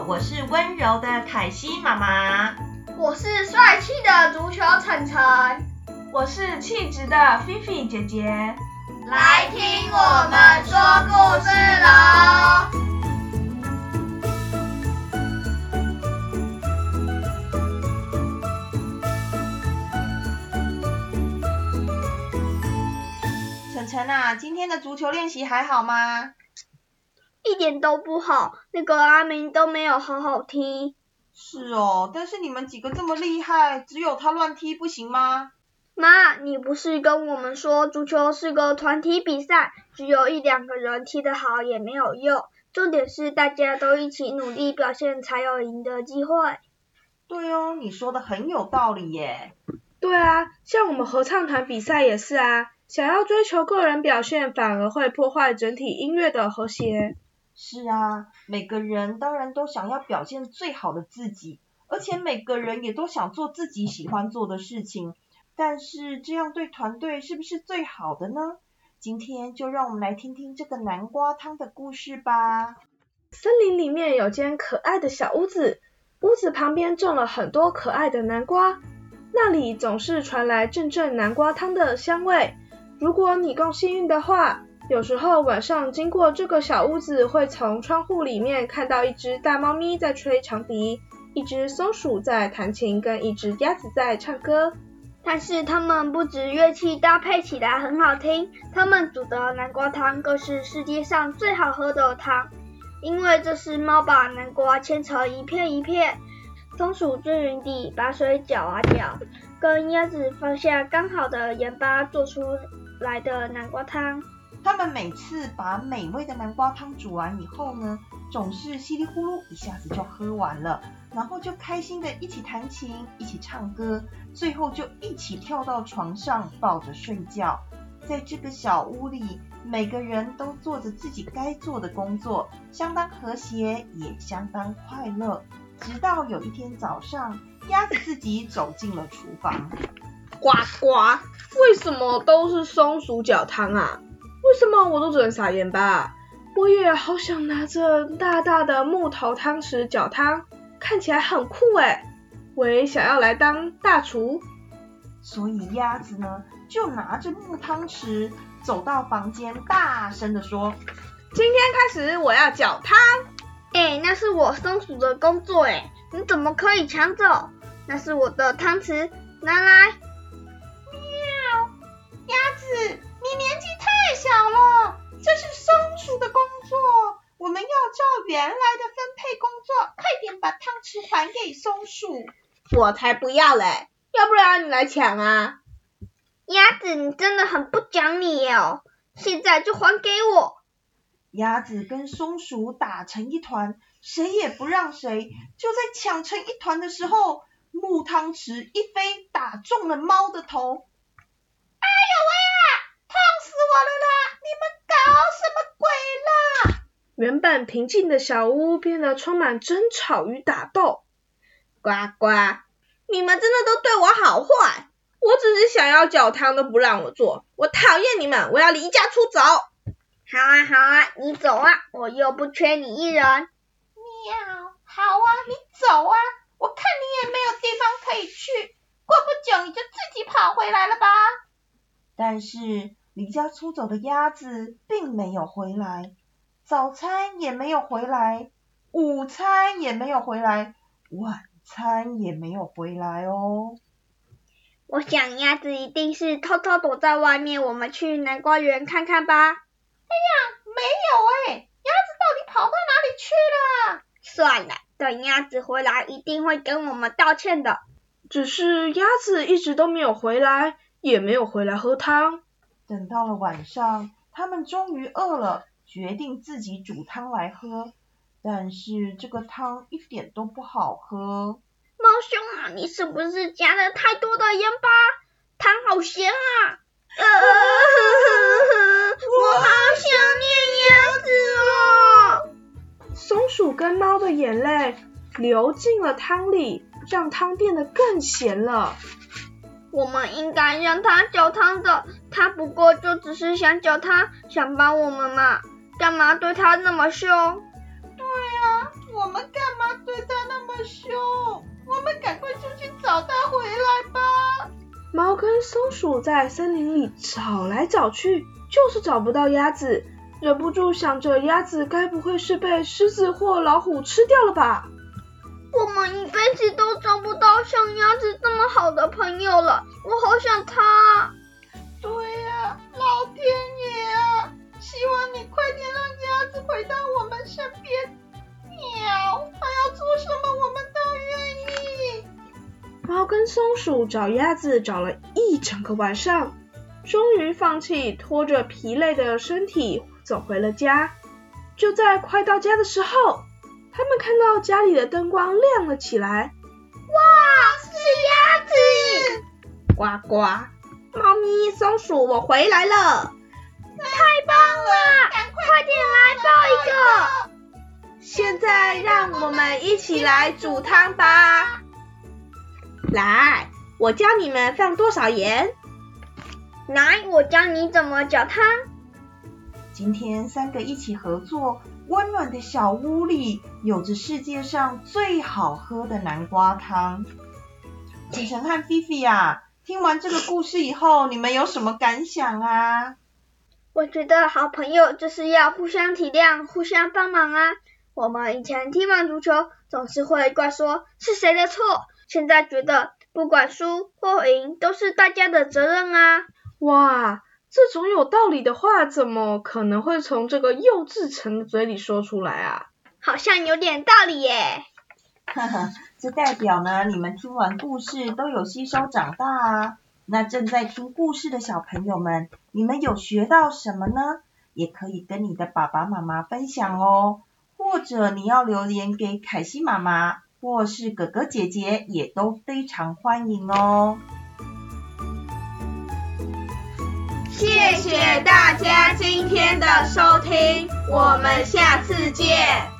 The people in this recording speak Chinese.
好，我是温柔的凯西妈妈。我是帅气的足球晨晨。我是气质的菲菲姐姐。来听我们说故事喽！晨晨啊，今天的足球练习还好吗？一点都不好，那个阿明都没有好好踢。是哦，但是你们几个这么厉害，只有他乱踢不行吗？妈，你不是跟我们说足球是个团体比赛，只有一两个人踢得好也没有用，重点是大家都一起努力表现才有赢的机会。对哦，你说的很有道理耶。对啊，像我们合唱团比赛也是啊，想要追求个人表现，反而会破坏整体音乐的和谐。是啊，每个人当然都想要表现最好的自己，而且每个人也都想做自己喜欢做的事情。但是这样对团队是不是最好的呢？今天就让我们来听听这个南瓜汤的故事吧。森林里面有间可爱的小屋子，屋子旁边种了很多可爱的南瓜，那里总是传来阵阵南瓜汤的香味。如果你够幸运的话，有时候晚上经过这个小屋子，会从窗户里面看到一只大猫咪在吹长笛，一只松鼠在弹琴，跟一只鸭子在唱歌。但是它们不止乐器搭配起来很好听，它们煮的南瓜汤更是世界上最好喝的汤。因为这是猫把南瓜切成一片一片，松鼠均匀地把水搅啊搅，跟鸭子放下刚好的盐巴做出来的南瓜汤。他们每次把美味的南瓜汤煮完以后呢，总是稀里呼噜一下子就喝完了，然后就开心的一起弹琴，一起唱歌，最后就一起跳到床上抱着睡觉。在这个小屋里，每个人都做着自己该做的工作，相当和谐，也相当快乐。直到有一天早上，鸭子自己走进了厨房，呱呱，为什么都是松鼠搅汤啊？为什么我都只能撒盐巴？我也好想拿着大大的木头汤匙搅汤，看起来很酷哎。我也想要来当大厨。所以鸭子呢，就拿着木汤匙走到房间，大声的说：“今天开始我要搅汤。”哎，那是我松鼠的工作哎，你怎么可以抢走？那是我的汤匙，拿来。喵，鸭子。小了，这是松鼠的工作，我们要照原来的分配工作，快点把汤匙还给松鼠。我才不要嘞，要不然你来抢啊！鸭子，你真的很不讲理哦，现在就还给我！鸭子跟松鼠打成一团，谁也不让谁。就在抢成一团的时候，木汤匙一飞，打中了猫的头。我了啦！你们搞什么鬼啦？原本平静的小屋变得充满争吵与打斗。呱呱！你们真的都对我好坏！我只是想要搅汤都不让我做，我讨厌你们！我要离家出走！好啊好啊，你走啊，我又不缺你一人。喵！好啊，你走啊，我看你也没有地方可以去，过不久你就自己跑回来了吧。但是。离家出走的鸭子并没有回来，早餐也没有回来，午餐也没有回来，晚餐也没有回来哦。我想鸭子一定是偷偷躲在外面，我们去南瓜园看看吧。哎呀，没有哎，鸭子到底跑到哪里去了？算了，等鸭子回来一定会跟我们道歉的。只是鸭子一直都没有回来，也没有回来喝汤。等到了晚上，他们终于饿了，决定自己煮汤来喝。但是这个汤一点都不好喝。猫兄啊，你是不是加了太多的盐巴？汤好咸啊！我好想念鸭子哦。松鼠跟猫的眼泪流进了汤里，让汤变得更咸了。我们应该让他搅汤的，他不过就只是想搅汤，想帮我们嘛，干嘛对他那么凶？对啊，我们干嘛对他那么凶？我们赶快出去找他回来吧。猫跟松鼠在森林里找来找去，就是找不到鸭子，忍不住想着鸭子该不会是被狮子或老虎吃掉了吧？我们一辈子都找不到像鸭好的朋友了，我好想他。对呀，老天爷啊！希望你快点让鸭子回到我们身边。喵，它要做什么我们都愿意。猫跟松鼠找鸭子找了一整个晚上，终于放弃，拖着疲累的身体走回了家。就在快到家的时候，他们看到家里的灯光亮了起来。哇，是鸭子！呱呱，猫咪、松鼠，我回来了！太棒了！快点来抱一个！现在让我们一起来煮汤吧。来，我教你们放多少盐。来，我教你怎么搅汤。今天三个一起合作，温暖的小屋里有着世界上最好喝的南瓜汤。晨晨和菲菲呀，听完这个故事以后，你们有什么感想啊？我觉得好朋友就是要互相体谅、互相帮忙啊。我们以前踢完足球，总是会怪说是谁的错，现在觉得不管输或赢都是大家的责任啊。哇，这种有道理的话，怎么可能会从这个幼稚城的嘴里说出来啊？好像有点道理耶。哈哈，这代表呢，你们听完故事都有吸收长大啊。那正在听故事的小朋友们，你们有学到什么呢？也可以跟你的爸爸妈妈分享哦，或者你要留言给凯西妈妈，或是哥哥姐姐，也都非常欢迎哦。谢谢大家今天的收听，我们下次见。